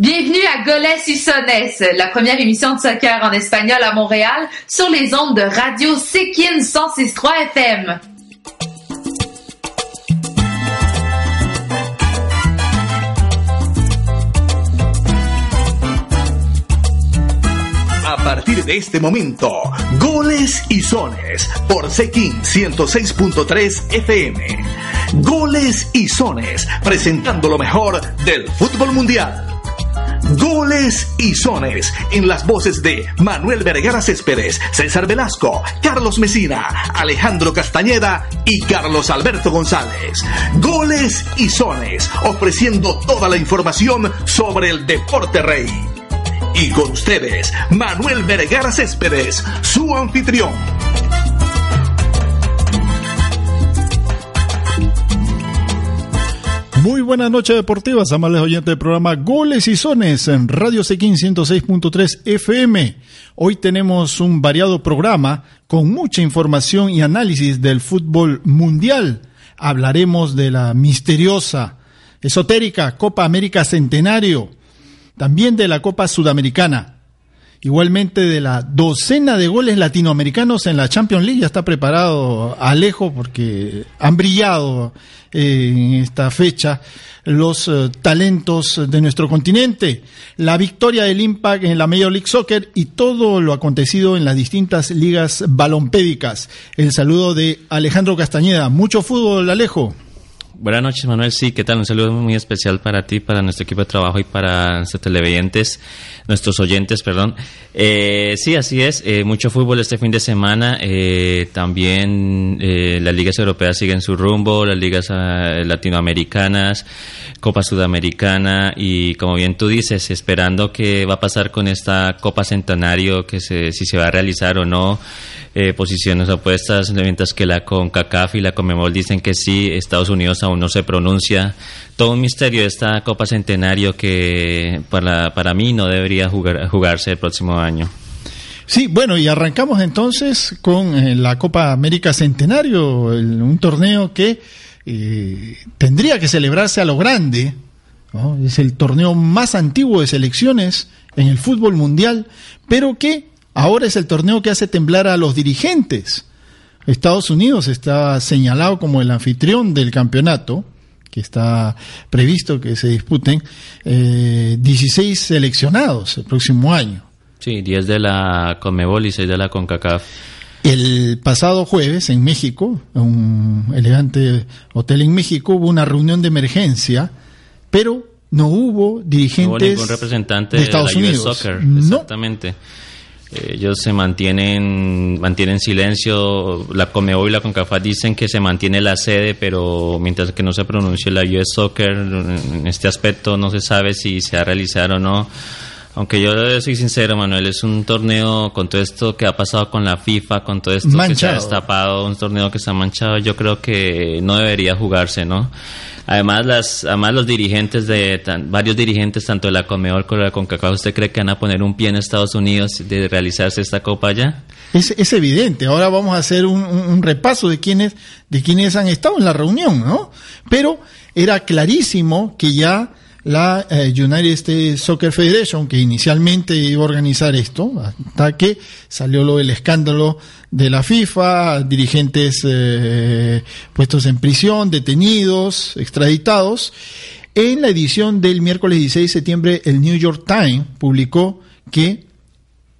Bienvenue à Goles y Sones, la première émission de soccer en espagnol à Montréal sur les ondes de Radio Sekin 106.3 FM. A partir de este momento, goles y sones por Sekin 106.3 FM. Goles y sones, presentando lo mejor del fútbol mundial. Goles y sones en las voces de Manuel Vergara Céspedes, César Velasco, Carlos Mesina, Alejandro Castañeda y Carlos Alberto González. Goles y sones, ofreciendo toda la información sobre el deporte rey. Y con ustedes, Manuel Vergara Céspedes, su anfitrión. Muy buenas noches deportivas, amables oyentes del programa Goles y Sones en Radio Sequín 106.3 FM. Hoy tenemos un variado programa con mucha información y análisis del fútbol mundial. Hablaremos de la misteriosa, esotérica Copa América Centenario, también de la Copa Sudamericana, igualmente de la docena de goles latinoamericanos en la Champions League. Ya está preparado Alejo porque han brillado eh, en esta fecha los eh, talentos de nuestro continente, la victoria del Impact en la Major League Soccer y todo lo acontecido en las distintas ligas balompédicas. El saludo de Alejandro Castañeda. Mucho fútbol, Alejo. Buenas noches, Manuel. Sí, ¿qué tal? Un saludo muy especial para ti, para nuestro equipo de trabajo y para nuestros televidentes, nuestros oyentes, perdón. Eh, sí, así es. Eh, mucho fútbol este fin de semana. Eh, también eh, las ligas europeas siguen su rumbo, las ligas uh, latinoamericanas, Copa Sudamericana y, como bien tú dices, esperando qué va a pasar con esta Copa Centenario, que se, si se va a realizar o no. Posiciones opuestas, mientras que la CONCACAF y la CONMEBOL dicen que sí, Estados Unidos no se pronuncia. Todo un misterio esta Copa Centenario que para, para mí no debería jugar, jugarse el próximo año. Sí, bueno, y arrancamos entonces con eh, la Copa América Centenario, el, un torneo que eh, tendría que celebrarse a lo grande. Es el torneo más antiguo de selecciones en el fútbol mundial, pero que Ahora es el torneo que hace temblar a los dirigentes. Estados Unidos está señalado como el anfitrión del campeonato, que está previsto que se disputen eh, 16 seleccionados el próximo año. Sí, 10 de la Conmebol y 6 de la CONCACAF. El pasado jueves en México, en un elegante hotel en México, hubo una reunión de emergencia, pero no hubo dirigentes no hubo ningún representante de Estados de la US Unidos. Soccer, No. Ellos se mantienen, mantienen silencio. La Comeo y la CONCACAF dicen que se mantiene la sede, pero mientras que no se pronuncie la US Soccer, en este aspecto no se sabe si se va a realizar o no. Aunque yo soy sincero, Manuel, es un torneo con todo esto que ha pasado con la FIFA, con todo esto que se ha destapado, un torneo que está manchado, yo creo que no debería jugarse, ¿no? Además, las, además los dirigentes de, tan- varios dirigentes, tanto de la Conmebol como de la CONCACAF, ¿usted cree que van a poner un pie en Estados Unidos de realizarse esta copa allá? Es, es evidente. Ahora vamos a hacer un, un- un repaso de quienes, de quienes han estado en la reunión, ¿no? Pero era clarísimo que ya la eh, United States Soccer Federation, que inicialmente iba a organizar esto, hasta que salió lo del escándalo de la FIFA, dirigentes eh, puestos en prisión, detenidos, extraditados. En la edición del miércoles 16 de septiembre, el New York Times publicó que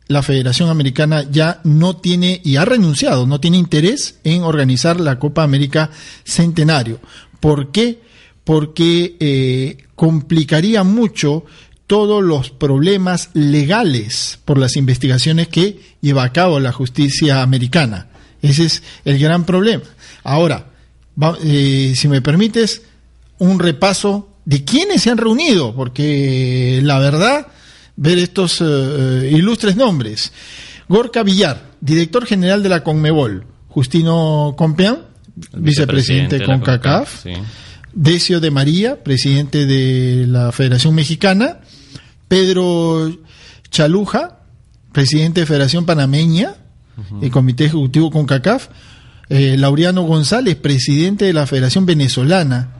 la Federación Americana ya no tiene y ha renunciado, no tiene interés en organizar la Copa América Centenario. ¿Por qué? Porque eh, complicaría mucho todos los problemas legales por las investigaciones que lleva a cabo la justicia americana. Ese es el gran problema. Ahora, va- eh, si me permites, un repaso de quiénes se han reunido, porque la verdad, ver estos eh, ilustres nombres. Gorka Villar, director general de la Conmebol. Justino Compeán, vicepresidente de CONCACAF. sí. Decio de María, presidente de la Federación Mexicana. Pedro Chaluja, presidente de Federación Panameña, el Comité Ejecutivo CONCACAF. Eh, Laureano González, presidente de la Federación Venezolana.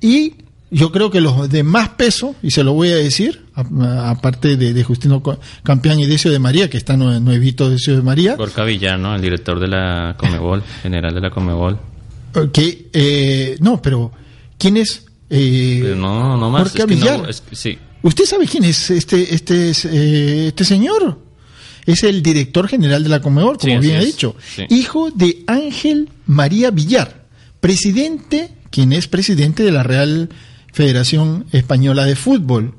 Y yo creo que los de más peso, y se lo voy a decir, aparte de, Justino Campeán y Decio de María, que está nuevito Decio de María. Gorka Villar, ¿no? El director de la Comebol, general de la Comebol. Que, eh, no, pero ¿quién es? Eh, no, no más. Sí. ¿Usted sabe quién es este, este, eh, este señor? Es el director general de la Comebol, como bien ha dicho. Hijo de Ángel María Villar, presidente, quien es presidente de la Real Federación Española de Fútbol.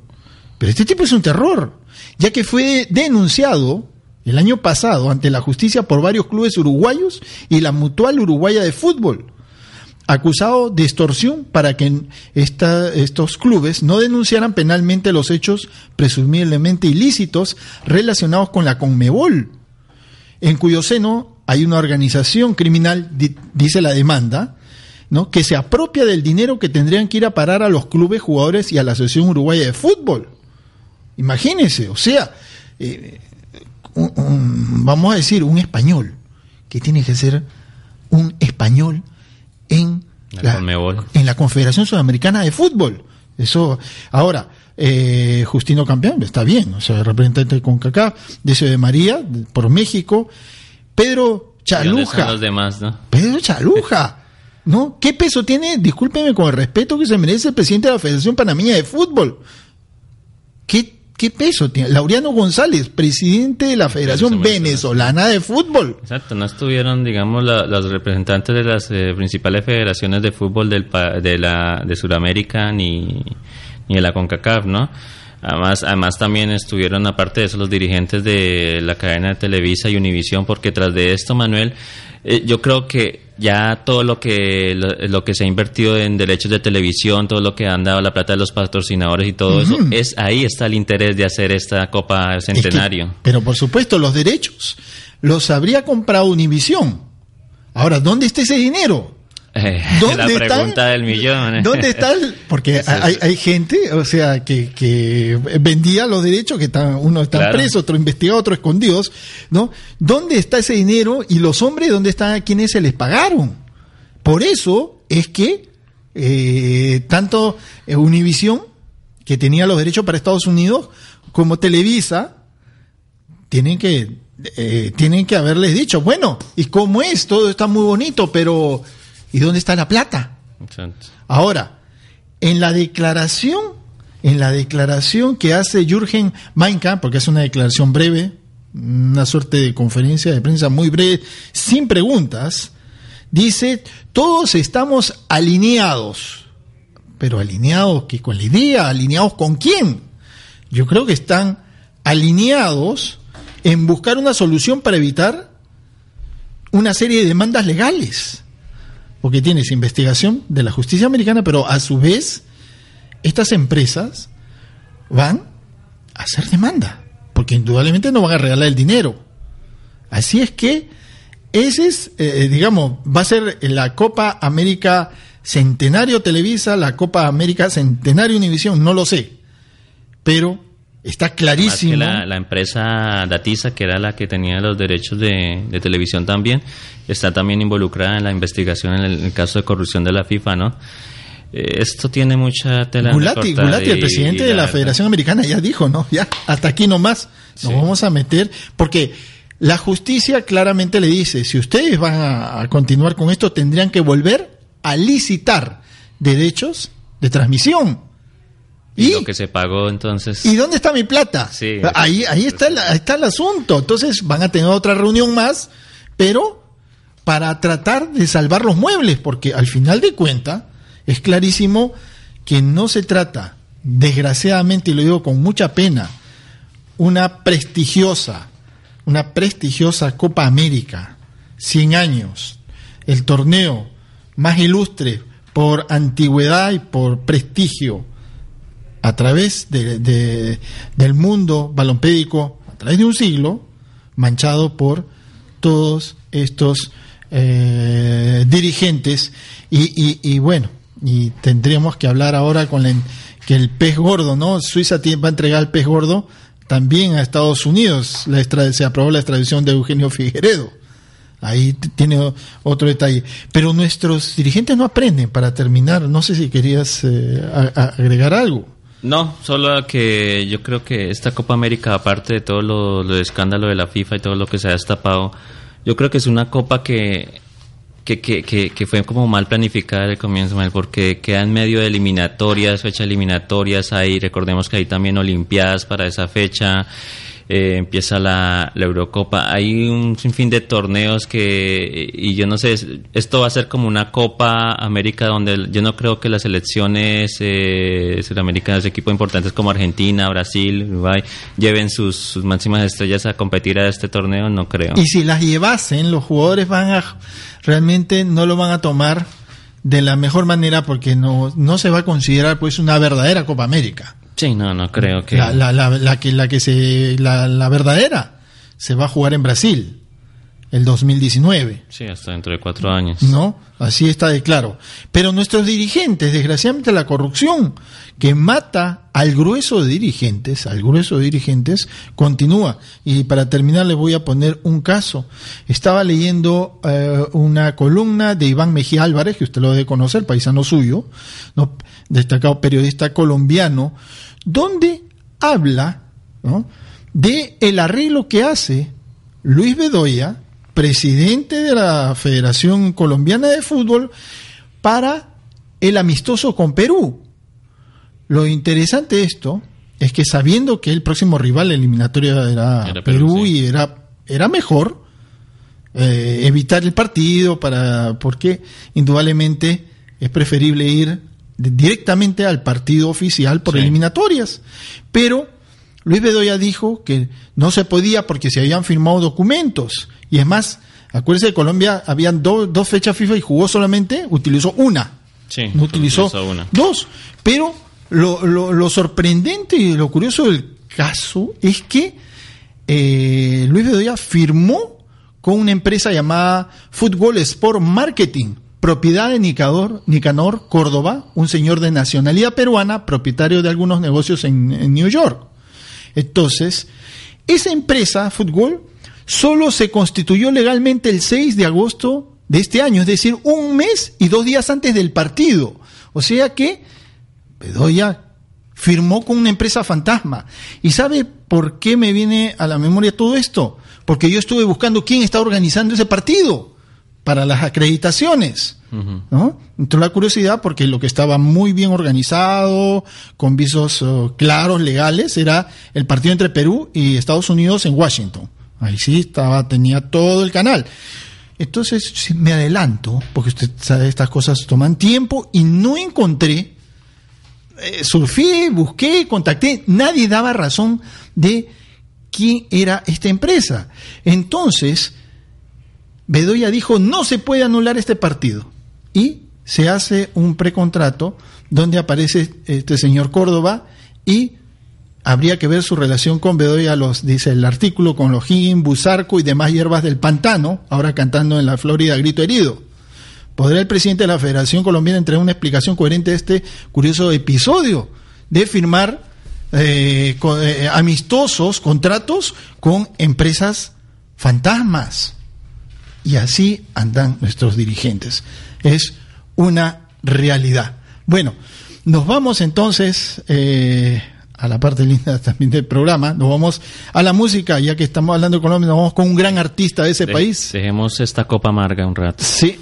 Pero este tipo es un terror, ya que fue denunciado el año pasado ante la justicia por varios clubes uruguayos y la Mutual Uruguaya de Fútbol, acusado de extorsión para que estos clubes no denunciaran penalmente los hechos presumiblemente ilícitos relacionados con la Conmebol, en cuyo seno hay una organización criminal, dice la demanda, ¿no? que se apropia del dinero que tendrían que ir a parar a los clubes, jugadores y a la Asociación Uruguaya de Fútbol. Imagínense, o sea, eh, vamos a decir, un español, que tiene que ser un español en la, en la Confederación Sudamericana de Fútbol. Eso, ahora, eh, Justino Campeón, está bien, o sea, representante de CONCACAF, Deseo de María, por México, Pedro Chaluja. Los demás, ¿no? Pedro Chaluja. ¿No? ¿Qué peso tiene, discúlpeme con el respeto que se merece el presidente de la Federación Panameña de Fútbol? ¿Qué, qué peso tiene? Laureano González, presidente de la Federación Venezolana de Fútbol. Exacto, no estuvieron, digamos, los representantes de las eh, principales federaciones de fútbol del, de, la, de Sudamérica ni, ni de la CONCACAF, ¿no? Además, además también estuvieron, aparte de eso, los dirigentes de la cadena de Televisa y Univisión, porque tras de esto, Manuel, eh, yo creo que ya todo lo que lo, que se ha invertido en derechos de televisión, todo lo que han dado la plata de los patrocinadores y todo eso, es ahí está el interés de hacer esta Copa Centenario. pero por supuesto, los derechos los habría comprado Univisión. Ahora, ¿dónde está ese dinero? Eh, la pregunta del millón. ¿Dónde está Porque hay, hay, gente, o sea, que, que vendía los derechos, que están, uno está preso, otro investigado, otro escondidos, ¿no? ¿Dónde está ese dinero? Y los hombres, ¿dónde están quienes se les pagaron? Por eso es que eh, tanto eh, Univision, que tenía los derechos para Estados Unidos, como Televisa, tienen que, eh, tienen que haberles dicho, bueno, ¿y cómo es? Todo está muy bonito, pero ¿Y dónde está la plata? Ahora, en la declaración, en la declaración que hace Jürgen Mainka, porque es una declaración breve, una suerte de conferencia de prensa muy breve, sin preguntas, dice, todos estamos alineados. Pero alineados que con la idea, alineados con quién? Yo creo que están alineados en buscar una solución para evitar una serie de demandas legales porque tienes investigación de la justicia americana, pero a su vez estas empresas van a hacer demanda, porque indudablemente no van a regalar el dinero. Así es que ese es, eh, eh, digamos, va a ser la Copa América Centenario Televisa, la Copa América Centenario Univisión, no lo sé, pero está clarísimo. la, empresa Datisa, que era la que tenía los derechos de, de televisión también, está también involucrada en la investigación en el, caso de corrupción de la FIFA, ¿no? Eh, esto tiene mucha tela Gulati, Gulati el presidente de la, Federación Americana, ya dijo, ¿no? Ya, hasta aquí nomás nos vamos a meter, porque la justicia claramente le dice, si ustedes van a, continuar con esto, tendrían que volver a licitar derechos de transmisión. Y, lo que se pagó entonces. ¿Y dónde está mi plata? Sí, ahí ahí está, ahí está el asunto. Entonces van a tener otra reunión más, pero para tratar de salvar los muebles, porque al final de cuentas es clarísimo que no se trata, desgraciadamente, y lo digo con mucha pena, una prestigiosa, una prestigiosa Copa América, 100 años, el torneo más ilustre por antigüedad y por prestigio a través de, del mundo balompédico, a través de un siglo, manchado por todos estos eh, dirigentes y, y, bueno, y tendríamos que hablar ahora con que el pez gordo, ¿no? Suiza va a entregar el pez gordo también a Estados Unidos. La se aprobó la extradición de Eugenio Figueredo. Ahí tiene otro detalle. Pero nuestros dirigentes no aprenden para terminar. No sé si querías eh, agregar algo. No, solo que yo creo que esta Copa América, aparte de todo lo, lo de escándalo de la FIFA y todo lo que se ha destapado, yo creo que es una copa que que, que, que, fue como mal planificada el comienzo, porque queda en medio de eliminatorias, fechas eliminatorias, ahí recordemos que hay también Olimpiadas para esa fecha, eh, empieza la, Eurocopa, hay un sinfín de torneos que, y yo no sé, esto va a ser como una Copa América donde yo no creo que las selecciones eh, sudamericanas, equipos importantes como Argentina, Brasil, Uruguay, lleven sus, sus máximas estrellas a competir a este torneo, no creo. Y si las llevasen, los jugadores van a realmente no lo van a tomar de la mejor manera porque no, no se va a considerar pues una verdadera Copa América. Sí, no, no creo que... La, la, la, que, la que se, la, la verdadera se va a jugar en Brasil el 2019. Sí, hasta dentro de cuatro años. ¿No? Así está de claro. Pero nuestros dirigentes, desgraciadamente la corrupción que mata al grueso de dirigentes, al grueso de dirigentes, continúa. Y para terminar les voy a poner un caso. Estaba leyendo eh, una columna de Iván Mejía Álvarez, que usted lo debe conocer, paisano suyo, ¿no? destacado periodista colombiano, donde habla ¿no? de el arreglo que hace Luis Bedoya presidente de la Federación Colombiana de Fútbol para el amistoso con Perú. Lo interesante de esto es que sabiendo que el próximo rival eliminatorio era, Perú, y era, era mejor eh, evitar el partido para porque indudablemente es preferible ir directamente al partido oficial por eliminatorias. Pero Luis Bedoya dijo que no se podía porque se habían firmado documentos. Y es más, acuérdense que Colombia habían dos fechas FIFA y jugó solamente, utilizó una. Sí, no utilizó, dos. Pero lo, lo, sorprendente y lo curioso del caso es que eh, Luis Bedoya firmó con una empresa llamada Fútbol Sport Marketing, propiedad de Nicador, Nicanor Córdoba, un señor de nacionalidad peruana, propietario de algunos negocios en New York. Entonces, esa empresa, Fútbol, solo se constituyó legalmente el 6 de agosto de este año, es decir, un mes y dos días antes del partido. O sea que Bedoya firmó con una empresa fantasma. ¿Y sabe por qué me viene a la memoria todo esto? Porque yo estuve buscando quién está organizando ese partido para las acreditaciones. Entró la curiosidad porque lo que estaba muy bien organizado, con visos oh, claros, legales, era el partido entre Perú y Estados Unidos en Washington. Ahí sí estaba, tenía todo el canal. Entonces me adelanto, porque usted sabe, estas cosas toman tiempo y no encontré, eh, surfé, busqué, contacté, nadie daba razón de quién era esta empresa. Entonces, Bedoya dijo, no se puede anular este partido. Y se hace un precontrato donde aparece este señor Córdoba y habría que ver su relación con Bedoya, los, dice el artículo, con los Higgins, Busarco y demás hierbas del pantano, ahora cantando en la Florida grito herido. ¿Podrá el presidente de la Federación Colombiana entregar una explicación coherente de este curioso episodio de firmar eh, eh, amistosos contratos con empresas fantasmas? Y así andan nuestros dirigentes. Es una realidad. Bueno, nos vamos entonces eh, a la parte linda también del programa. Nos vamos a la música, ya que estamos hablando de Colombia, nos vamos con un gran artista de ese país. Dejemos esta copa amarga un rato. Sí,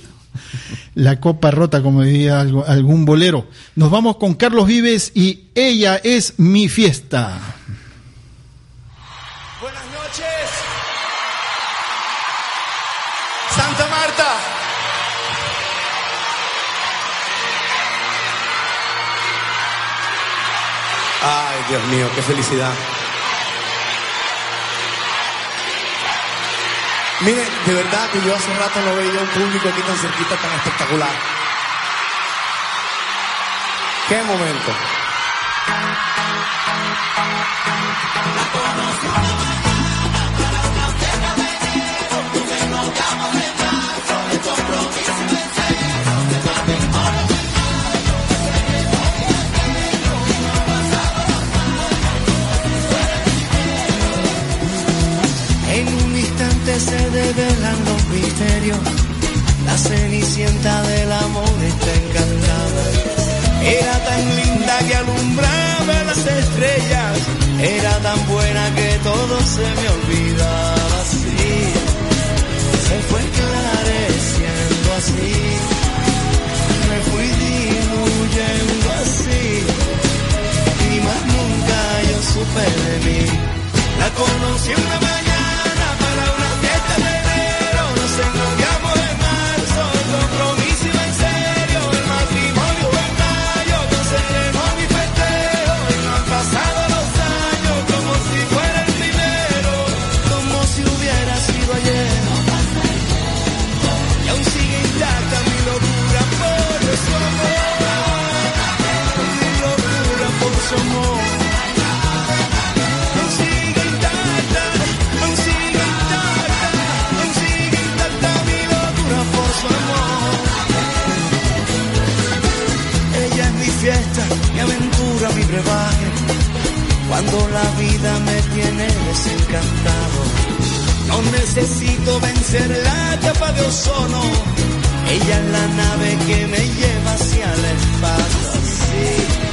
la copa rota, como diría algún bolero. Nos vamos con Carlos Vives y ella es mi fiesta. Ay, Dios mío, qué felicidad. Miren, de verdad que yo hace rato no veía un público aquí tan cerquita, tan espectacular. Qué momento. Develan los misterio, la cenicienta del amor está encantada. Era tan linda que alumbraba las estrellas, era tan buena que todo se me olvidaba así. Se fue esclareciendo así, me fui diluyendo así, y más nunca yo supe de mí. La conocí una mañana Cuando la vida me tiene desencantado, no necesito vencer la capa de ozono. Ella es la nave que me lleva hacia el espacio.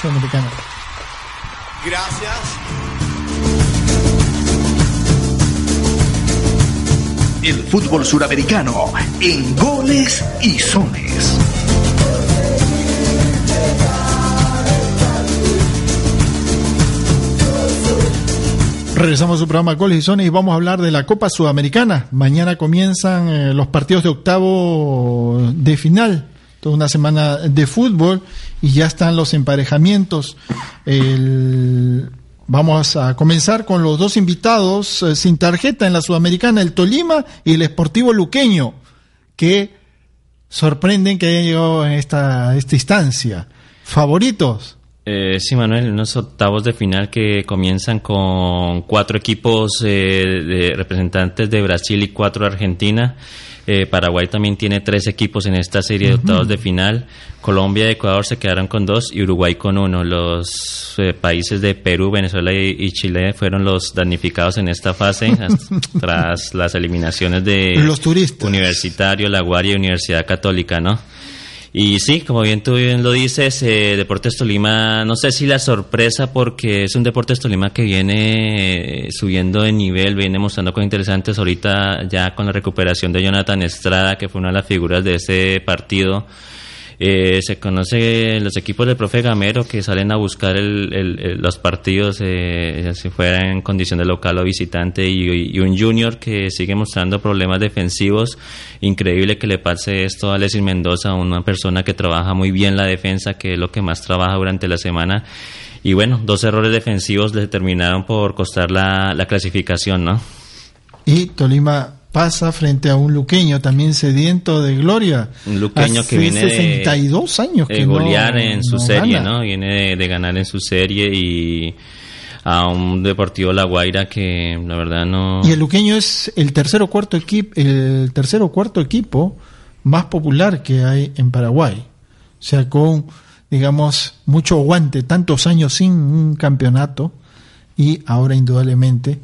Sudamericana. Gracias. El fútbol suramericano en goles y sones. Regresamos a su programa Goles y Sones y vamos a hablar de la Copa Sudamericana. Mañana comienzan eh, los partidos de octavo de final. Una semana de fútbol y ya están los emparejamientos. El- Vamos a comenzar con los dos invitados eh, sin tarjeta en la Sudamericana, el Tolima y el Esportivo Luqueño, que sorprenden que hayan llegado en esta, esta instancia. Favoritos, Eh, sí, Manuel, unos octavos de final que comienzan con cuatro equipos eh, de representantes de Brasil y cuatro de Argentina. Eh, Paraguay también tiene tres equipos en esta serie de octavos de final. Colombia y Ecuador se quedaron con dos y Uruguay con uno. Los eh, países de Perú, Venezuela y, y Chile fueron los damnificados en esta fase tras las eliminaciones de Los turistas. Universitario, La Guardia y Universidad Católica, ¿no? Y sí, como bien tú bien lo dices, eh, Deportes Tolima, no sé si la sorpresa porque es un Deportes Tolima que viene eh, subiendo de nivel, viene mostrando cosas interesantes ahorita ya con la recuperación de Jonathan Estrada, que fue una de las figuras de ese partido. Eh, se conoce los equipos del profe Gamero que salen a buscar el- el- el- los partidos, eh, si fuera en condición de local o visitante, y, y un junior que sigue mostrando problemas defensivos. Increíble que le pase esto a Alexis Mendoza, una persona que trabaja muy bien la defensa, que es lo que más trabaja durante la semana. Y bueno, dos errores defensivos le terminaron por costar la, la clasificación, ¿no? Y Tolima pasa frente a un luqueño también sediento de gloria. Un luqueño que viene de- 62 años de que no- golear en su no serie, gana. ¿no? Viene de, de ganar en su serie y a un Deportivo La Guaira que la verdad no... Y el luqueño es el tercer o cuarto equipo, el tercer o cuarto equipo más popular que hay en Paraguay. O sea, con digamos mucho aguante, tantos años sin un campeonato y ahora indudablemente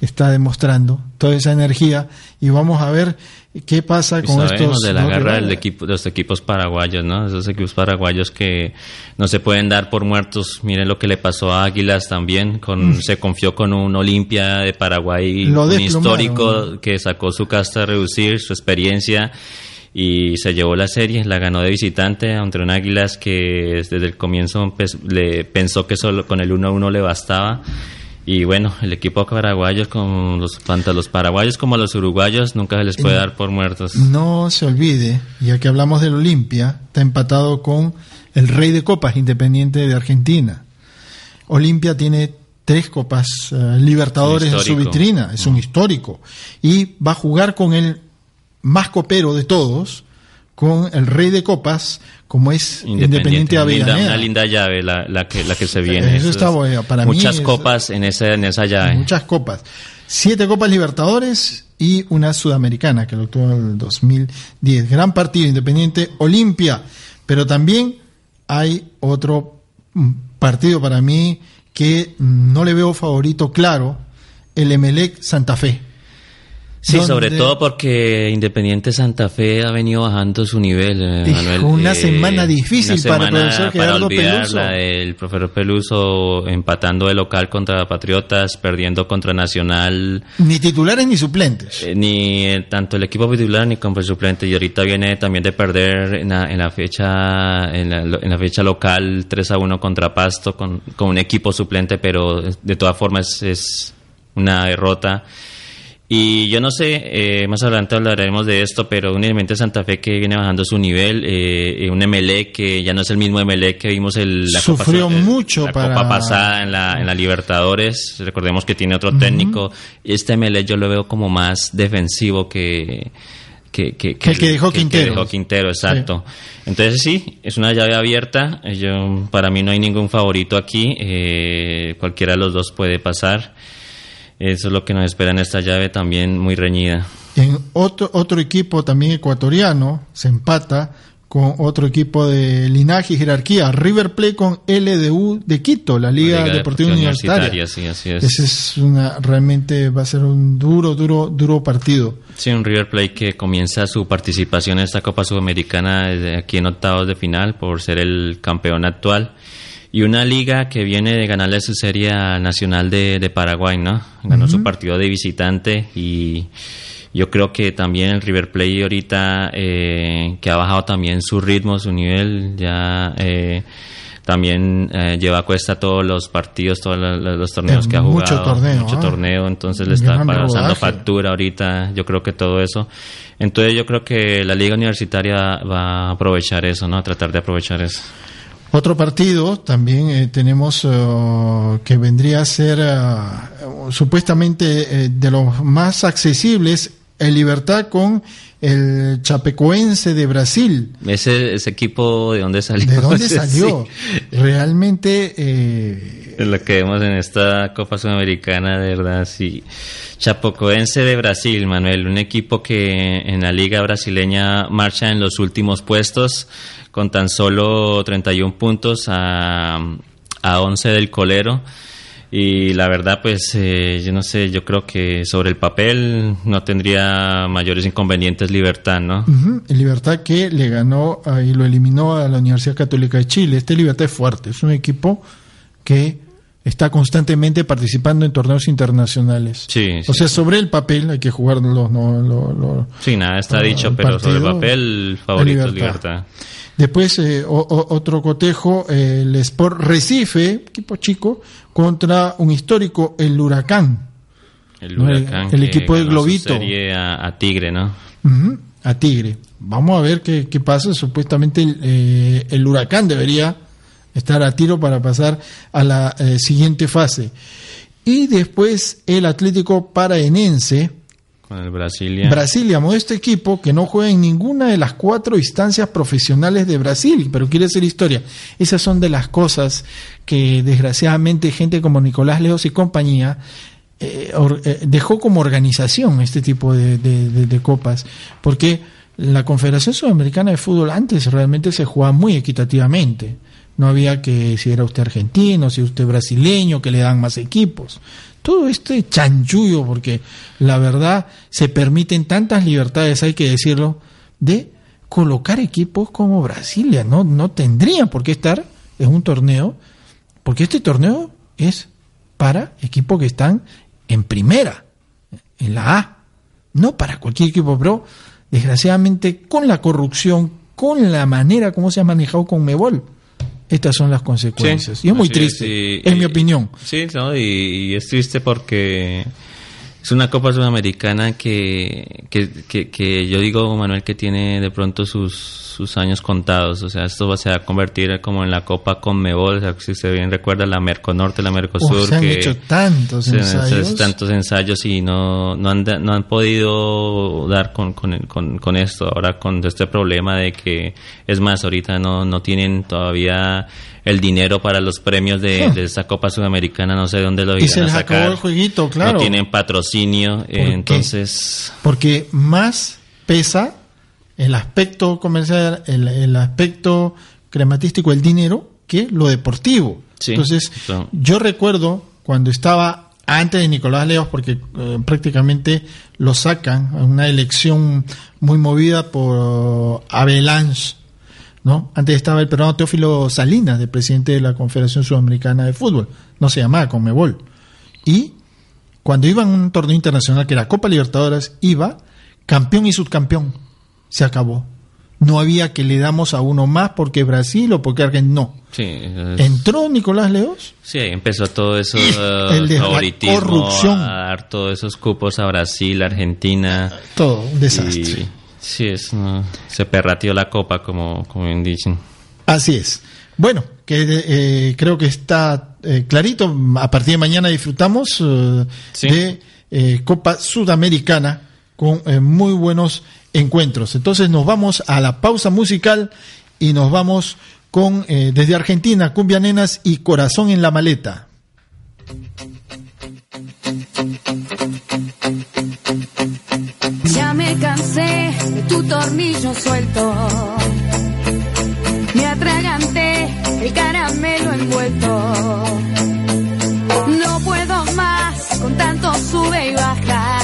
está demostrando toda esa energía y vamos a ver qué pasa Y con estos de la guerra del equipo, de los equipos paraguayos, ¿no? Esos equipos paraguayos que no se pueden dar por muertos. Miren lo que le pasó a Águilas también. Con, Se confió con un Olimpia de Paraguay, Mm. Lo un histórico que sacó su casta a reducir, su experiencia y se llevó la serie, la ganó de visitante ante un Águilas que desde el comienzo empe- le pensó que solo con el 1-1 le bastaba. Y bueno, el equipo paraguayo, con los, tanto los paraguayos como los uruguayos, nunca se les puede dar por muertos. No se olvide, ya que hablamos del Olimpia, está empatado con el Rey de Copas Independiente de Argentina. Olimpia tiene tres Copas eh, Libertadores en su vitrina, es un histórico. Y va a jugar con el más copero de todos, con el Rey de Copas, como es Independiente, una, linda, Avellaneda. una linda llave la, la que, la que se viene. Eso está bueno, para mí Muchas es- copas en, esa en esa llave. Muchas copas. Siete Copas Libertadores y una Sudamericana que lo obtuvo en el 2010. Gran partido Independiente Olimpia. Pero también hay otro mm, partido para mí que no le veo favorito claro, el Emelec Santa Fe. Sí, sobre todo porque Independiente Santa Fe ha venido bajando su nivel, eh, Manuel. una Eh, semana difícil una para el profesor Gerardo Peluso. del profesor Peluso empatando de local contra Patriotas, perdiendo contra Nacional. Ni titulares ni suplentes. Eh, ni tanto el equipo titular ni como el suplente y ahorita viene también de perder en la, en la fecha en la, en la fecha local 3 a 1 contra Pasto con, con un equipo suplente pero de todas formas es una derrota y yo no sé, eh, más adelante hablaremos de esto, pero un elemento de Santa Fe que viene bajando su nivel, eh, un MLE que ya no es el mismo MLE que vimos el, la Sufrió Copa, mucho la para- Copa pasada en la, en la Libertadores, recordemos que tiene otro técnico, este MLE yo lo veo como más defensivo que... Que, que, Que el que dejó Quintero. dejó Quintero, exacto. Entonces sí, es una llave abierta. eh, Yo, para mí no hay ningún favorito aquí. eh, cualquiera de los dos puede pasar. Eso es lo que nos espera en esta llave también muy reñida. En otro, otro equipo también ecuatoriano se empata con otro equipo de linaje y jerarquía, River Plate con LDU de Quito, la Liga, Liga Deportiva Universitaria. sí, así es. Ese es una, realmente va a ser un duro, duro, duro partido. Sí, un River Plate que comienza su participación en esta Copa Sudamericana desde aquí en octavos de final por ser el campeón actual. Y una liga que viene de ganarle su serie Nacional de, de Paraguay, ¿no? Ganó su partido de visitante y yo creo que también el River Plate ahorita eh, que ha bajado también su ritmo, su nivel, ya eh, también eh, lleva a cuesta todos los partidos, todos los, los torneos Es que ha mucho jugado. torneo, mucho ah. torneo, entonces le está pasando factura ahorita, yo creo que todo eso. Entonces yo creo que la liga universitaria va a aprovechar eso, ¿no? A tratar de aprovechar eso. Otro partido también eh, tenemos eh, que vendría a ser eh, supuestamente eh, de los más accesibles el Libertad con el Chapecoense de Brasil. Ese, ese equipo, ¿de dónde salió? ¿De dónde Sí. salió? Realmente eh, Es lo que vemos en esta Copa Sudamericana, de verdad, sí. Chapocoense de Brasil, Manuel, un equipo que en la liga brasileña marcha en los últimos puestos con tan solo 31 puntos a, a 11 del colero. Y la verdad, pues, eh, yo no sé, yo creo que sobre el papel no tendría mayores inconvenientes Libertad, ¿no? ujú, el Libertad que le ganó ah, y lo eliminó a la Universidad Católica de Chile. Este Libertad es fuerte, es un equipo que está constantemente participando en torneos internacionales. Sí, O sí. sea, sobre el papel hay que jugar los... no- lo- lo- Sí, nada está Ah, dicho, el pero sobre el papel, el favorito es Libertad. Libertad. Después, eh, o- o- otro cotejo, eh, el Sport Recife, equipo chico, contra un histórico, el Huracán. El No, el- Huracán. el que equipo de ganó su Globito. serie a, a Tigre, ¿no? Ujú, a Tigre. Vamos a ver qué, qué pasa. Supuestamente el, eh, el Huracán debería estar a tiro para pasar a la eh, siguiente fase. Y después el Atlético Paraenense, Con el Brasilia. Brasilia, modesto equipo que no juega en ninguna de las cuatro instancias profesionales de Brasil, pero quiere hacer historia. Esas son de las cosas que desgraciadamente gente como Nicolás Leos y compañía eh, or- eh, dejó como organización este tipo de, de- de- de copas, porque la Confederación Sudamericana de Fútbol antes realmente se jugaba muy equitativamente. No había que si era usted argentino, si usted brasileño, que le dan más equipos. Todo este chanchullo, porque la verdad se permiten tantas libertades, hay que decirlo, de colocar equipos como Brasilia. No, no tendrían por qué estar en un torneo, porque este torneo es para equipos que están en primera, en la A, no para cualquier equipo, pero desgraciadamente con la corrupción, con la manera como se ha manejado con Mebol, estas son las consecuencias. y es muy triste, y- y- mi opinión. Sí, no, y, y es triste porque es una Copa Sudamericana que, que, que, que yo digo, Manuel, que tiene de pronto sus, sus años contados. O sea, esto va, se va a convertir como en la Copa con Mebol. O sea, si se bien recuerda, la Merconorte, la Mercosur. Oh, se han que hecho tantos se- ensayos. tantos ensayos y no, no, han, no han podido dar con, con, con, con esto. Ahora con este problema de que, es más, ahorita no, no tienen todavía el dinero para los premios de, de esta Copa Sudamericana, no sé dónde lo Y se irán a les acabó sacar. el jueguito, claro. No tienen patrocinio, eh, entonces... Porque más pesa el aspecto comercial, el, el aspecto crematístico, el dinero, que lo deportivo. Sí, Entonces, yo recuerdo cuando estaba antes de Nicolás Leos, porque eh, prácticamente lo sacan a una elección muy movida por Avalanche, ¿no? Antes estaba el peruano Teófilo Salinas, de presidente de la Confederación Sudamericana de Fútbol, no se llamaba Conmebol. Y cuando iba a un torneo internacional que era Copa Libertadores, iba campeón y subcampeón. Se acabó. No había que le damos a uno más porque Brasil o porque Argentina. No. Sí, es- Entró Nicolás Leos. Sí, empezó todo eso, El de la corrupción. a dar todos esos cupos a Brasil, Argentina. Todo, un desastre. Y, sí, es, se perrateó la copa, como, como bien dicen. Así es. Bueno, que eh, creo que está eh, clarito. A partir de mañana disfrutamos eh, Sí. de eh, Copa Sudamericana con eh, muy buenos encuentros. Entonces nos vamos a la pausa musical y nos vamos con desde Argentina, Cumbia Nenas y Corazón en la Maleta. Tornillo suelto. Me atraganté el caramelo envuelto. No puedo más con tanto sube y baja.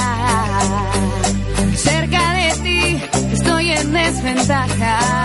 Cerca de ti estoy en desventaja.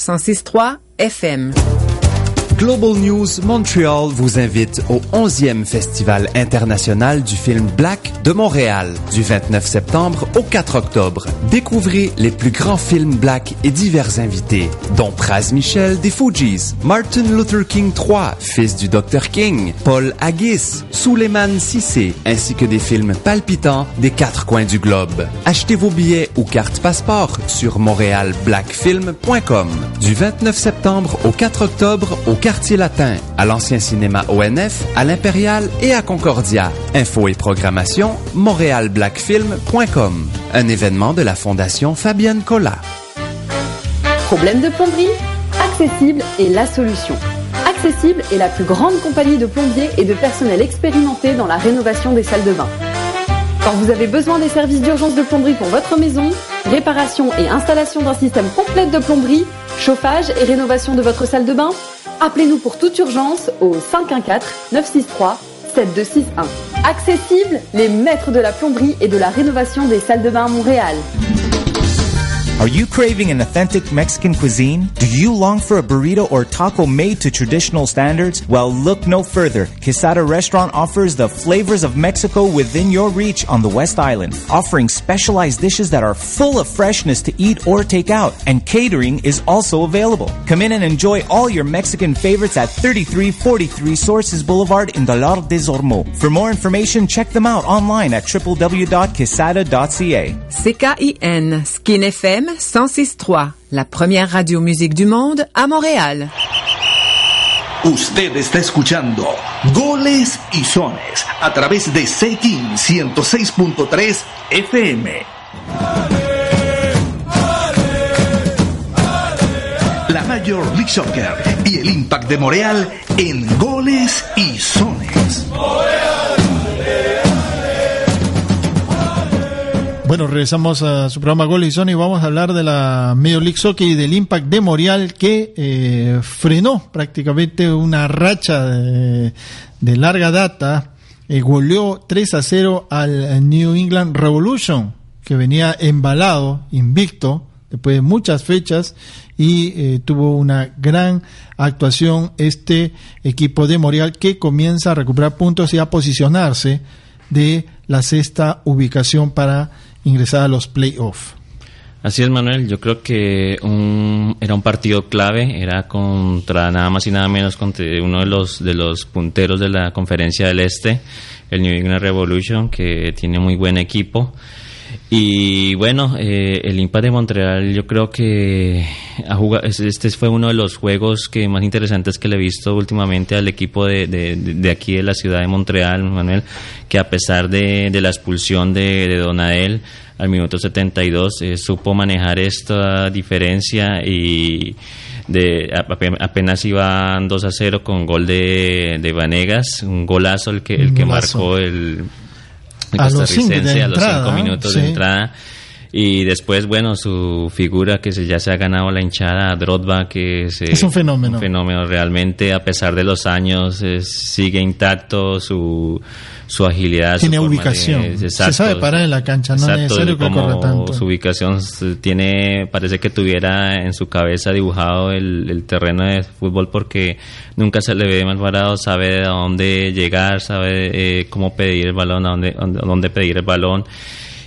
106.3 FM. Global News Montreal vous invite au 11e Festival international du film Black de Montréal du 29 septembre au 4 octobre. Découvrez les plus grands films black et divers invités, dont Praz Michel des Fugees, Martin Luther King III, fils du Dr King, Paul Haggis, Suleiman Sissé, ainsi que des films palpitants des quatre coins du globe. Achetez vos billets ou cartes passeport sur montréalblackfilm.com. Du 29 septembre au 4 octobre au Quartier Latin, à l'ancien cinéma ONF, à l'Impérial et à Concordia. Info et programmation montréalblackfilm.com. Un événement de la Fondation Fabienne Collat. Problème de plomberie? Accessible est la solution. Accessible est la plus grande compagnie de plombiers et de personnel expérimenté dans la rénovation des salles de bain. Quand vous avez besoin des services d'urgence de plomberie pour votre maison, réparation et installation d'un système complet de plomberie, chauffage et rénovation de votre salle de bain, appelez-nous pour toute urgence au 514 963 7261. Accessible, les maîtres de la plomberie et de la rénovation des salles de bain à Montréal. Are you craving an authentic Mexican cuisine? Do you long for a burrito or taco made to traditional standards? Well, look no further. Quesada Restaurant offers the flavors of Mexico within your reach on the West Island, offering specialized dishes that are full of freshness to eat or take out, and catering is also available. Come in and enjoy all your Mexican favorites at 3343 Sources Boulevard in Dolor des Ormeaux. For more information, check them out online at www.quesada.ca. CKIN Skin FM 106.3, la première radio musique du monde à Montréal. Usted está escuchando Goles y Sones a través de Sekin 106.3 FM. La Major League Soccer y el Impact de Montreal en Goles y Sones. Bueno, regresamos a su programa Gol y Sony vamos a hablar de la Major League Soccer y del Impact de Montreal que eh, frenó prácticamente una racha de, larga data, eh, goleó 3 a 0 al New England Revolution que venía embalado, invicto, después de muchas fechas y eh, tuvo una gran actuación este equipo de Montreal que comienza a recuperar puntos y a posicionarse de la sexta ubicación para ingresar a los playoffs. Así es, Manuel. Yo creo que un, era un partido clave. Era contra nada más y nada menos contra uno de los de los punteros de la Conferencia del Este, el New England Revolution, que tiene muy buen equipo. Y bueno, eh, el Impact de Montreal, yo creo que ha jugado, este fue uno de los juegos que más interesantes que le he visto últimamente al equipo de, de, de aquí de la ciudad de Montreal, Manuel, que a pesar de, de la expulsión de, de Donadel al minuto 72, eh, supo manejar esta diferencia y de apenas iban 2 a 0 con gol de, de Vanegas, un golazo el que, el que marcó el a los cinco, de a los entrada, cinco minutos sí. de entrada Y después, bueno, su figura que se, ya se ha ganado la hinchada, Drogba, que se- Es un fenómeno. un fenómeno realmente, a pesar de los años, eh, sigue intacto su, su agilidad. su Tiene de- ubicación. Se sabe parar en la cancha, no es necesario que corra tanto. Su ubicación tiene, parece que tuviera en su cabeza dibujado el, el terreno de fútbol porque nunca se le ve mal parado, sabe a dónde llegar, sabe eh, cómo pedir el balón, a dónde, dónde, dónde pedir el balón.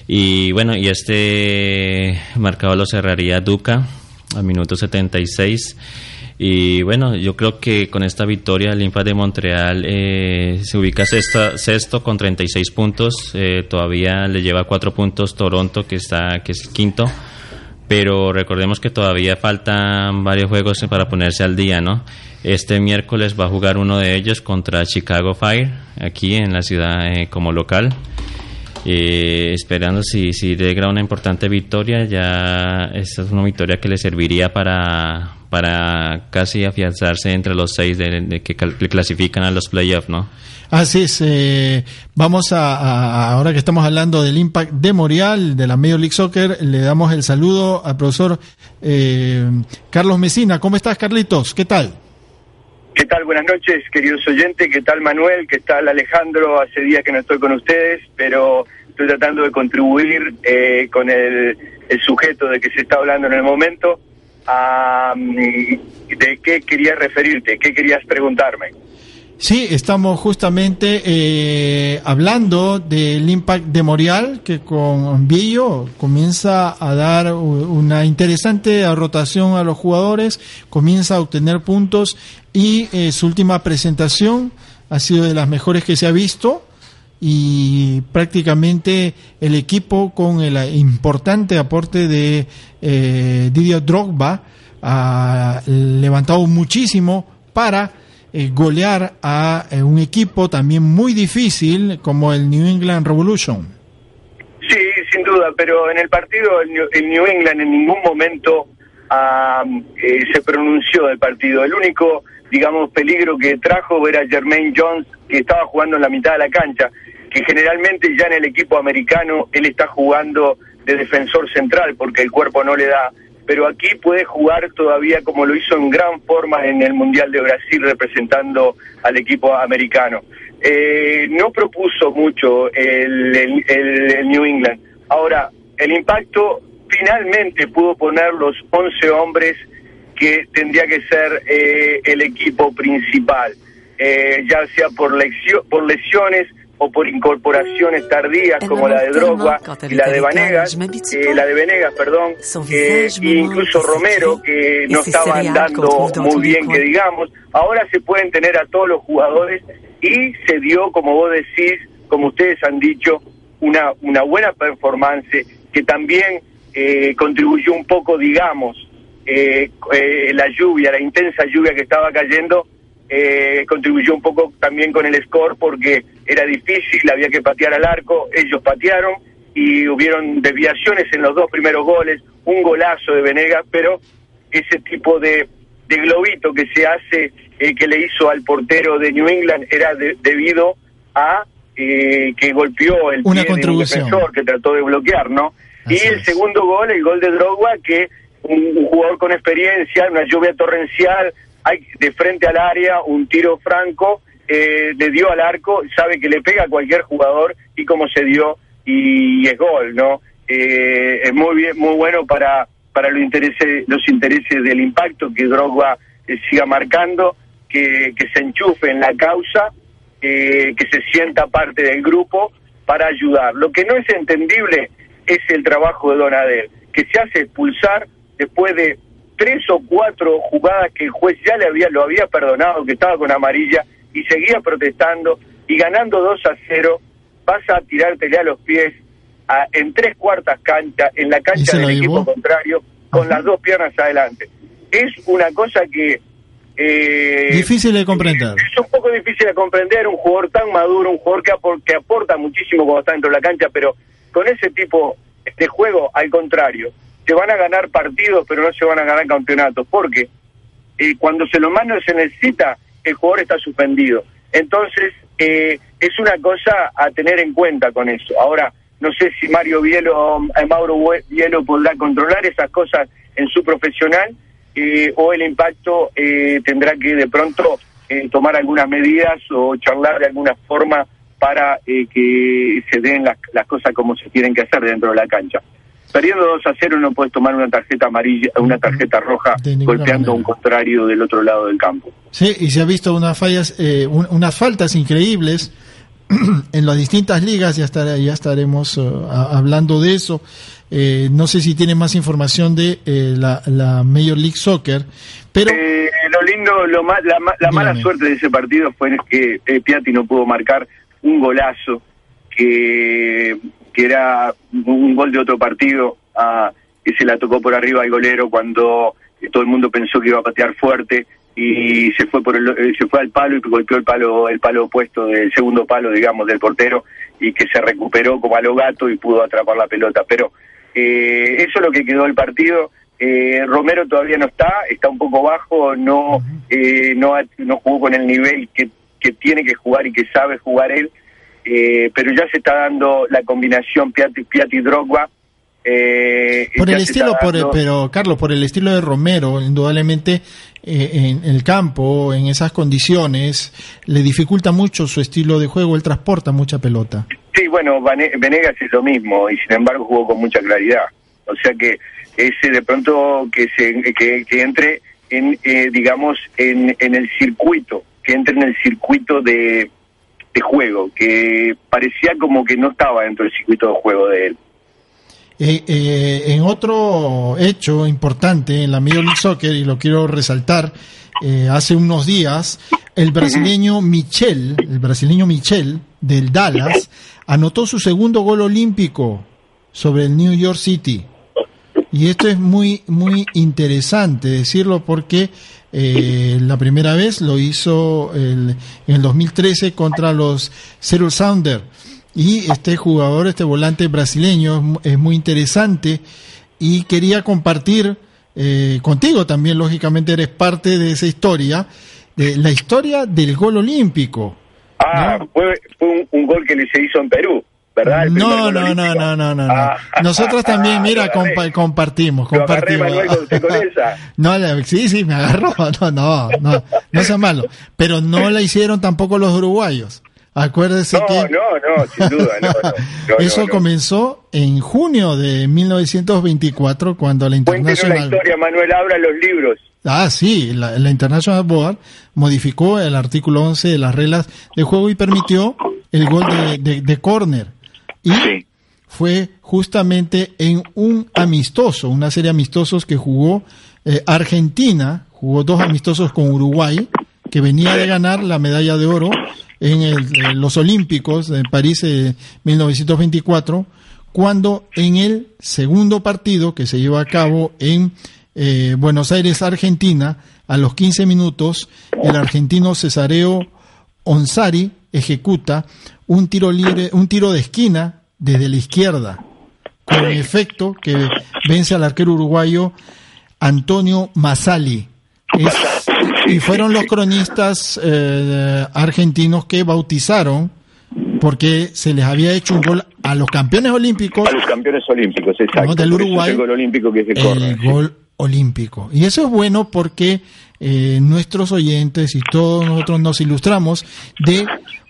Y bueno, y este marcador lo cerraría Duca al minuto 76. Y bueno, yo creo que con esta victoria el Impact de Montreal eh, se ubica sexto con 36 puntos. eh, todavía le lleva cuatro puntos Toronto, que está que es quinto. Pero recordemos que todavía faltan varios juegos para ponerse al día, ¿no? Este miércoles va a jugar uno de ellos contra Chicago Fire, aquí en la ciudad eh, como local. Eh, esperando si, si logra una importante victoria, ya esta es una victoria que le serviría para, para casi afianzarse entre los seis de, que cal- clasifican a los playoffs, ¿no? Así es, eh, vamos a, a- ahora que estamos hablando del Impact de Morial, de la Major League Soccer, le damos el saludo al profesor eh, Carlos Mesina. ¿Cómo estás, Carlitos? ¿Qué tal? ¿Qué tal? Buenas noches, queridos oyentes. ¿Qué tal, Manuel? ¿Qué tal, Alejandro? Hace días que no estoy con ustedes, pero estoy tratando de contribuir eh, con el, sujeto de que se está hablando en el momento. mm, ¿De qué querías referirte? ¿Qué querías preguntarme? Sí, estamos justamente eh, hablando del Impact de Morial, que con Villo comienza a dar una interesante rotación a los jugadores, comienza a obtener puntos y eh, su última presentación ha sido de las mejores que se ha visto y prácticamente el equipo con el importante aporte de eh, Didier Drogba ha levantado muchísimo para eh, golear a eh, un equipo también muy difícil como el New England Revolution. Sí, sin duda, pero en el partido el New, el New England en ningún momento ah, eh, se pronunció del partido. El único, digamos, peligro que trajo era Jermaine Jones, que estaba jugando en la mitad de la cancha, que generalmente ya en el equipo americano él está jugando de defensor central porque el cuerpo no le da, pero aquí puede jugar todavía como lo hizo en gran forma en el Mundial de Brasil representando al equipo americano. Eh, no propuso mucho el, el- el- New England. Ahora, el impacto finalmente pudo poner los 11 hombres que tendría que ser eh, el equipo principal, eh, ya sea por, leccio- por lesiones o por incorporaciones tardías como la de Drogba y la de Vanegas, eh, la de Venegas, perdón, eh, e incluso Romero que no estaba andando muy bien que digamos. Ahora se pueden tener a todos los jugadores y se dio, como vos decís, como ustedes han dicho, una, una buena performance que también eh, contribuyó un poco, digamos, eh, eh, la lluvia, la intensa lluvia que estaba cayendo, eh, contribuyó un poco también con el score porque era difícil, había que patear al arco, ellos patearon y hubieron desviaciones en los dos primeros goles, un golazo de Venegas, pero ese tipo de, de globito que se hace, eh, que le hizo al portero de New England, era de- debido a eh, que golpeó el Una pie de un contribución. defensor que trató de bloquear, ¿no? y el segundo gol, el gol de Drogba, que un, un jugador con experiencia, una lluvia torrencial, hay de frente al área, un tiro franco, eh, le dio al arco, sabe que le pega a cualquier jugador y como se dio y es gol, ¿no? Eh, es muy bien, muy bueno para para los intereses los intereses del impacto que Drogba eh, siga marcando, que, que se enchufe en la causa, eh, que se sienta parte del grupo para ayudar. Lo que no es entendible es el trabajo de Donadel, que se hace expulsar después de tres o cuatro jugadas que el juez ya le había lo había perdonado, que estaba con amarilla y seguía protestando y ganando 2 a 0, vas a tirártele a los pies a- en tres cuartas cancha, en la ¿Y cancha del llevó? equipo contrario, con las dos piernas adelante. Es una cosa que eh, Difícil de comprender. es un poco difícil de comprender, un jugador tan maduro, un jugador que, apor- que aporta muchísimo cuando está dentro de la cancha, pero con ese tipo de juego, al contrario, se van a ganar partidos, pero no se van a ganar campeonatos, porque eh, cuando se lo no se necesita, el jugador está suspendido. Entonces, eh, es una cosa a tener en cuenta con eso. Ahora, no sé si Mario Bielo, eh, Mauro Bielo podrá controlar esas cosas en su profesional eh, o el impacto eh, tendrá que de pronto eh, tomar algunas medidas o charlar de alguna forma para que se den las, las cosas como se tienen que hacer dentro de la cancha. Perdiendo 2 a 0 no puedes tomar una tarjeta amarilla, una tarjeta roja golpeando a un contrario del otro lado del campo. Sí, y se ha visto unas fallas, eh, un- unas faltas increíbles en las distintas ligas. Ya, estará- ya estaremos eh, a- hablando de eso. Eh, no sé si tiene más información de eh, la, la Major League Soccer, pero Eh, lo lindo, lo ma- la, la mala suerte de ese partido fue que Piatti no pudo marcar un golazo que, que era un gol de otro partido ah, que se la tocó por arriba al golero cuando eh, todo el mundo pensó que iba a patear fuerte y se fue por el, eh, se fue al palo y golpeó el palo el palo opuesto del segundo palo digamos del portero y que se recuperó como a lo gato y pudo atrapar la pelota. Pero eh, eso es lo que quedó del partido. Eh, Romero todavía no está, está un poco bajo, no eh, no, no jugó con el nivel que, que tiene que jugar y que sabe jugar él, eh, pero ya se está dando la combinación Piatti, Piatti Drogba. Eh, por el estilo, por, dando- pero Carlos, por el estilo de Romero, indudablemente eh, en el campo, en esas condiciones, le dificulta mucho su estilo de juego. Él transporta mucha pelota. Sí, bueno, Venegas es lo mismo y sin embargo jugó con mucha claridad. O sea que ese de pronto que se que, que entre en eh, digamos en, en el circuito, que entre en el circuito de, de juego, que parecía como que no estaba dentro del circuito de juego de él. Eh, eh, en otro hecho importante en la Major League Soccer, y lo quiero resaltar, eh, hace unos días, el brasileño Michel, el brasileño Michel del Dallas, anotó su segundo gol olímpico sobre el New York City. Y esto es muy, muy interesante decirlo porque eh, la primera vez lo hizo el- en el 2013 contra los Seattle Sounders. Y este jugador, este volante brasileño, es mu- es muy interesante y quería compartir eh, contigo también, lógicamente eres parte de esa historia, de la historia del gol olímpico. Ah, fue, fue un, un gol que le se hizo en Perú, ¿verdad? No, no, no, no, no, no, no. Ah, Nosotros también, ah, mira, agarré. compa- compartimos, agarré, compartimos. Manuel, con- usted con esa. No, sí, sí, me agarró. No, no, no, no sea malo. Pero no la hicieron tampoco los uruguayos. Acuérdese No, que no, no, sin duda, no, no. No, eso comenzó en junio de 1924 cuando la Cuéntenos la International historia, Manuel, abra los libros. Ah, sí, la, la International Board modificó el artículo 11 de las reglas de juego y permitió el gol de, de, de córner. Y fue justamente en un amistoso, una serie de amistosos que jugó eh, Argentina, jugó dos amistosos con Uruguay, que venía de ganar la medalla de oro en, el- en los Olímpicos de París de 1924, cuando en el segundo partido que se llevó a cabo en eh, Buenos Aires, Argentina, a los 15 minutos, el argentino Cesareo Onsari ejecuta un tiro libre, un tiro de esquina desde la izquierda, con efecto que vence al arquero uruguayo Antonio Masali. Es- y fueron los cronistas eh, argentinos que bautizaron porque se les había hecho un gol a los campeones olímpicos A los campeones olímpicos, exacto. No, del es Uruguay, el gol olímpico que se el corre. gol olímpico. Y eso es bueno porque eh, nuestros oyentes y todos nosotros nos ilustramos de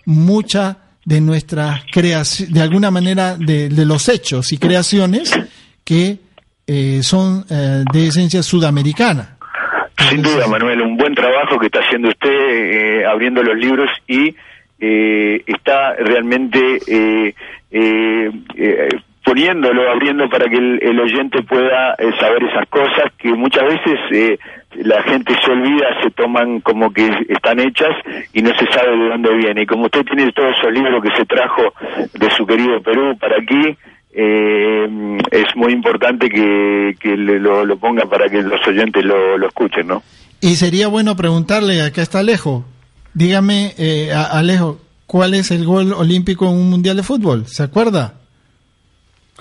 mucha de nuestras creaciones, de alguna manera de, de los hechos y creaciones que eh, son eh, de esencia sudamericana. Sin duda, Manuel, un buen trabajo que está haciendo usted eh, abriendo los libros y eh, está realmente eh, eh, poniéndolo, abriendo para que el, el oyente pueda saber esas cosas que muchas veces eh, la gente se olvida, se toman como que están hechas y no se sabe de dónde viene. Y como usted tiene todos esos libros que se trajo de su querido Perú para aquí, eh, es muy importante que, que lo, ponga para que los oyentes lo, lo escuchen, ¿no? Y sería bueno preguntarle, acá está Alejo, dígame, eh, Alejo, ¿cuál es el gol olímpico en un mundial de fútbol? ¿Se acuerda?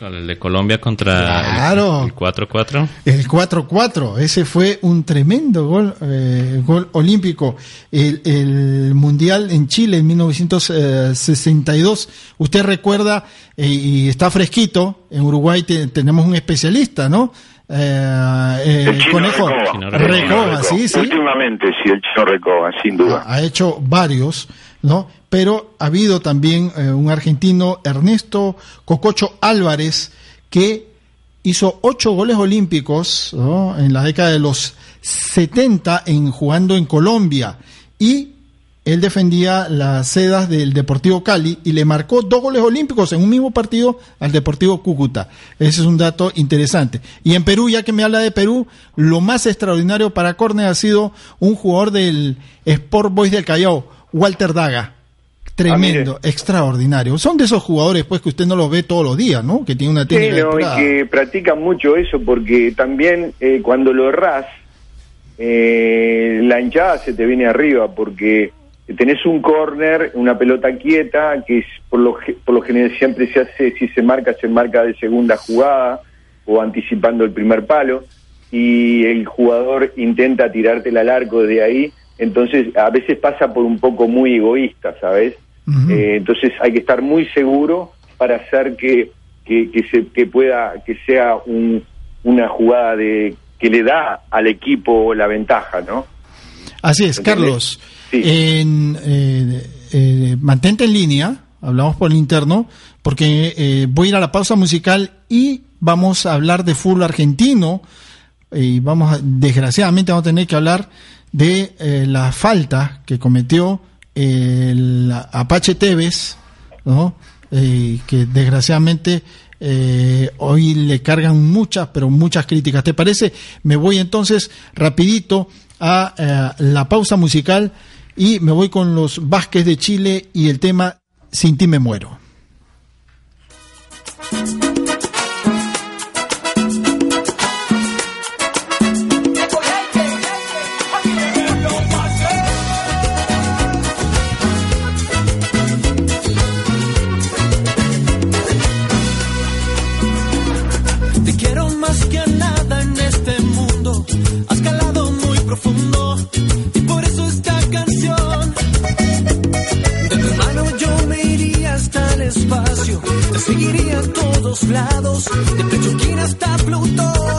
Con el de Colombia contra Claro. el 4-4. El 4-4, ese fue un tremendo gol, eh, gol olímpico. El, el Mundial en Chile en 1962, usted recuerda, eh, y está fresquito, en Uruguay te- tenemos un especialista, ¿no? Eh, eh, El chino conejo Recoba. Chino Recoba, Recoba. sí, sí. Últimamente, sí, el chino Recoba, sin duda. ha hecho varios, ¿no? Pero ha habido también eh, un argentino, Ernesto Cococho Álvarez, que hizo ocho goles olímpicos en la década de los 70 en, jugando en Colombia. Y él defendía las sedas del Deportivo Cali y le marcó dos goles olímpicos en un mismo partido al Deportivo Cúcuta. Ese es un dato interesante. Y en Perú, ya que me habla de Perú, lo más extraordinario para Corner ha sido un jugador del Sport Boys del Callao, Walter Daga. Tremendo, extraordinario. Son de esos jugadores pues que usted no los ve todos los días, ¿no? Que tiene una Sí, técnica no, y que practican mucho eso porque también eh, cuando lo errás, eh, la hinchada se te viene arriba porque tenés un córner, una pelota quieta, que es por lo, por lo general siempre se hace, si se marca, se marca de segunda jugada o anticipando el primer palo y el jugador intenta tirártela al arco de ahí, entonces a veces pasa por un poco muy egoísta, ¿sabes? Eh, entonces hay que estar muy seguro para hacer que, que, que se, que pueda, que sea un, una jugada de que le da al equipo la ventaja, ¿no? Así es, ¿Entendés? Carlos. En, eh, eh, mantente en línea, hablamos por el interno, porque eh, voy a ir a la pausa musical y vamos a hablar de fútbol argentino. Y vamos a, desgraciadamente vamos a tener que hablar de eh, la falta que cometió el Apache Tevez. Eh, que desgraciadamente eh, hoy le cargan muchas, pero muchas críticas. ¿Te parece? Me voy entonces rapidito a eh, la pausa musical y me voy con los Vázquez de Chile y el tema Sin ti me muero. y por eso esta canción. De tu mano yo me iría hasta el espacio, te seguiría a todos lados, de Pechuquín hasta Plutón.